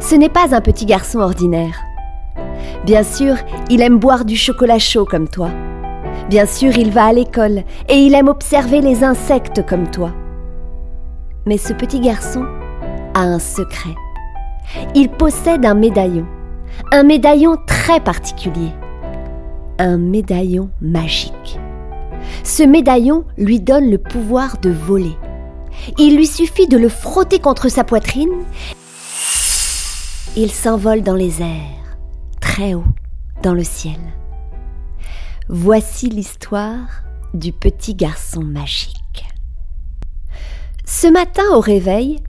Ce n'est pas un petit garçon ordinaire. Bien sûr, il aime boire du chocolat chaud comme toi. Bien sûr, il va à l'école et il aime observer les insectes comme toi. Mais ce petit garçon a un secret. Il possède un médaillon. Un médaillon très particulier. Un médaillon magique. Ce médaillon lui donne le pouvoir de voler. Il lui suffit de le frotter contre sa poitrine. Il s'envole dans les airs, très haut, dans le ciel. Voici l'histoire du petit garçon magique. Ce matin au réveil,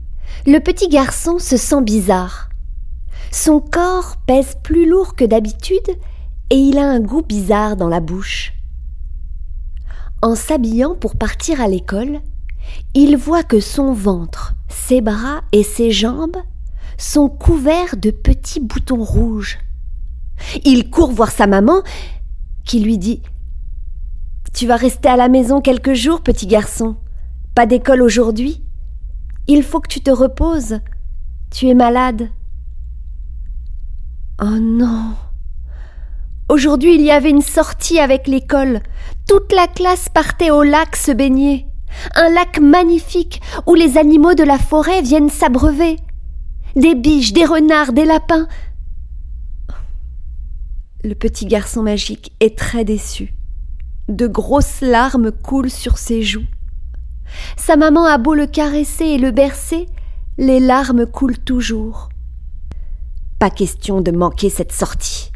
le petit garçon se sent bizarre. Son corps pèse plus lourd que d'habitude et il a un goût bizarre dans la bouche. En s'habillant pour partir à l'école, il voit que son ventre, ses bras et ses jambes sont couverts de petits boutons rouges. Il court voir sa maman, qui lui dit Tu vas rester à la maison quelques jours, petit garçon. Pas d'école aujourd'hui. Il faut que tu te reposes. Tu es malade. Oh non. Aujourd'hui, il y avait une sortie avec l'école. Toute la classe partait au lac se baigner. Un lac magnifique où les animaux de la forêt viennent s'abreuver. Des biches, des renards, des lapins. Le petit garçon magique est très déçu. De grosses larmes coulent sur ses joues. Sa maman a beau le caresser et le bercer, les larmes coulent toujours. Pas question de manquer cette sortie.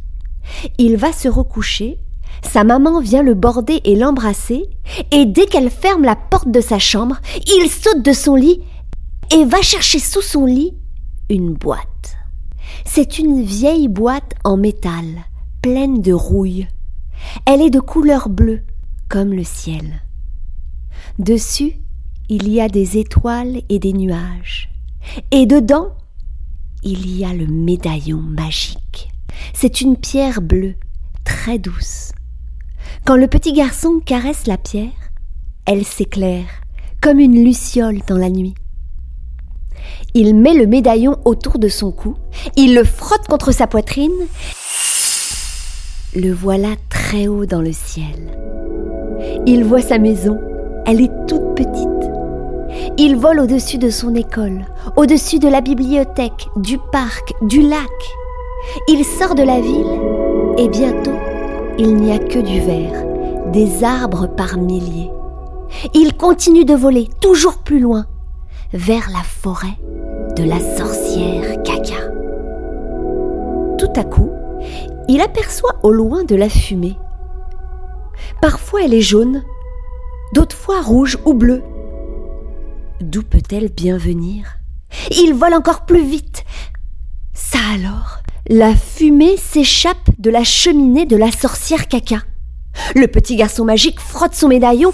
Il va se recoucher, sa maman vient le border et l'embrasser, et dès qu'elle ferme la porte de sa chambre, il saute de son lit et va chercher sous son lit une boîte. C'est une vieille boîte en métal, pleine de rouille. Elle est de couleur bleue, comme le ciel. Dessus, il y a des étoiles et des nuages. Et dedans, il y a le médaillon magique. C'est une pierre bleue, très douce. Quand le petit garçon caresse la pierre, elle s'éclaire, comme une luciole dans la nuit. Il met le médaillon autour de son cou, il le frotte contre sa poitrine. Le voilà très haut dans le ciel. Il voit sa maison, elle est toute petite. Il vole au-dessus de son école, au-dessus de la bibliothèque, du parc, du lac. Il sort de la ville et bientôt, il n'y a que du vert, des arbres par milliers. Il continue de voler toujours plus loin, vers la forêt de la sorcière caca. Tout à coup, il aperçoit au loin de la fumée. Parfois elle est jaune, d'autres fois rouge ou bleue. D'où peut-elle bien venir? Il vole encore plus vite. Ça alors La fumée s'échappe de la cheminée de la sorcière caca. Le petit garçon magique frotte son médaillon.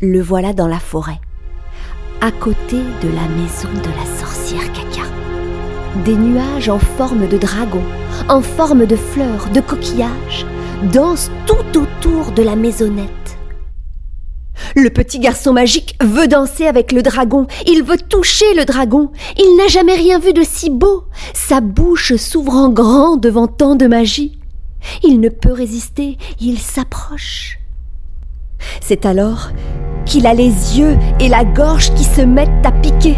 Le voilà dans la forêt, à côté de la maison de la sorcière caca. Des nuages en forme de dragon, en forme de fleurs, de coquillages, dansent tout autour de la maisonnette. Le petit garçon magique veut danser avec le dragon, il veut toucher le dragon, il n'a jamais rien vu de si beau, sa bouche s'ouvre en grand devant tant de magie. Il ne peut résister, il s'approche. C'est alors qu'il a les yeux et la gorge qui se mettent à piquer.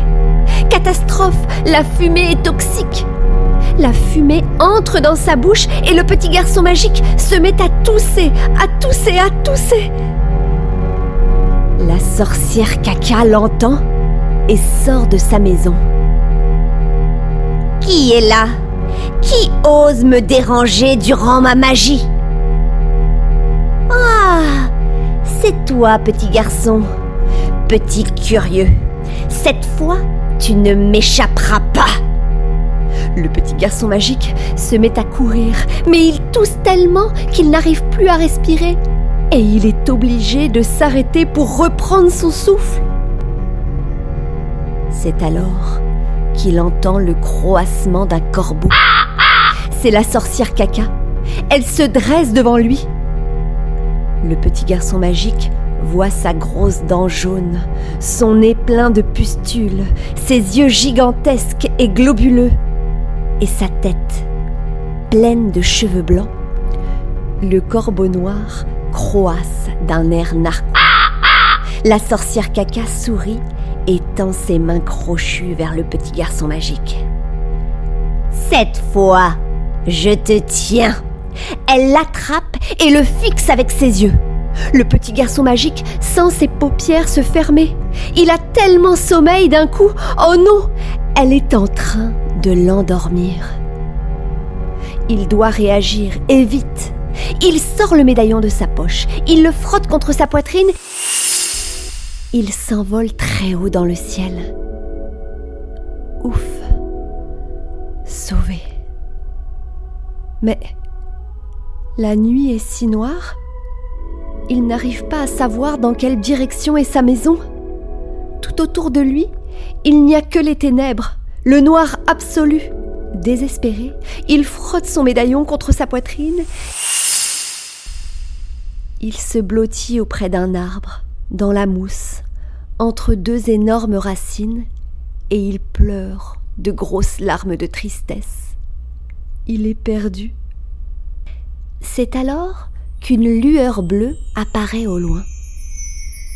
Catastrophe, la fumée est toxique. La fumée entre dans sa bouche et le petit garçon magique se met à tousser, à tousser, à tousser. La sorcière caca l'entend et sort de sa maison. Qui est là? Qui ose me déranger durant ma magie? Ah C'est toi, petit garçon. Petit curieux. Cette fois, tu ne m'échapperas pas. Le petit garçon magique se met à courir, mais il tousse tellement qu'il n'arrive plus à respirer. Et il est obligé de s'arrêter pour reprendre son souffle. C'est alors qu'il entend le croassement d'un corbeau. C'est la sorcière caca. Elle se dresse devant lui. Le petit garçon magique voit sa grosse dent jaune, son nez plein de pustules, ses yeux gigantesques et globuleux, et sa tête pleine de cheveux blancs. Le corbeau noir croasse d'un air narquois. La sorcière caca sourit et tend ses mains crochues vers le petit garçon magique. Cette fois, je te tiens. Elle l'attrape et le fixe avec ses yeux. Le petit garçon magique sent ses paupières se fermer. Il a tellement sommeil d'un coup. Oh non Elle est en train de l'endormir. Il doit réagir et vite. Il sort le médaillon de sa poche. Il le frotte contre sa poitrine. Il s'envole très haut dans le ciel. Ouf. Sauvé. Mais la nuit est si noire il n'arrive pas à savoir dans quelle direction est sa maison. Tout autour de lui, il n'y a que les ténèbres, le noir absolu. Désespéré, il frotte son médaillon contre sa poitrine. Il se blottit auprès d'un arbre, dans la mousse, entre deux énormes racines, et il pleure de grosses larmes de tristesse. Il est perdu. C'est alors qu'une lueur bleue apparaît au loin.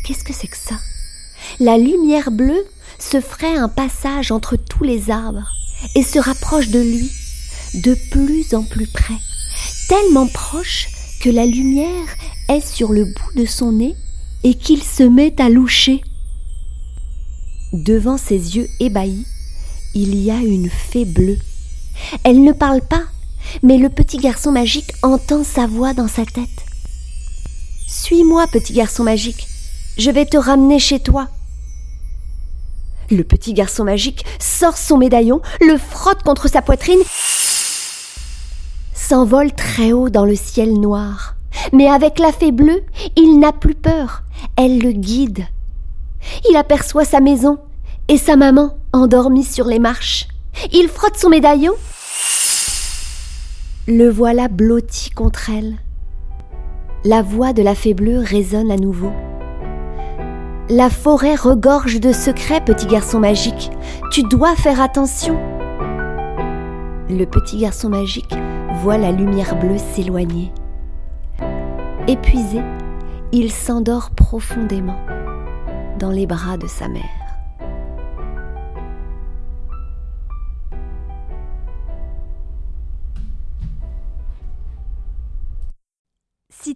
Qu'est-ce que c'est que ça? La lumière bleue se ferait un passage entre tous les arbres et se rapproche de lui, de plus en plus près, tellement proche que la lumière est sur le bout de son nez et qu'il se met à loucher. Devant ses yeux ébahis, il y a une fée bleue. Elle ne parle pas, mais le petit garçon magique entend sa voix dans sa tête. Suis-moi, petit garçon magique, je vais te ramener chez toi. Le petit garçon magique sort son médaillon, le frotte contre sa poitrine, s'envole très haut dans le ciel noir. Mais avec la fée bleue, il n'a plus peur, elle le guide. Il aperçoit sa maison et sa maman endormie sur les marches. Il frotte son médaillon le voilà blotti contre elle. La voix de la fée bleue résonne à nouveau. La forêt regorge de secrets, petit garçon magique. Tu dois faire attention. Le petit garçon magique voit la lumière bleue s'éloigner. Épuisé, il s'endort profondément dans les bras de sa mère.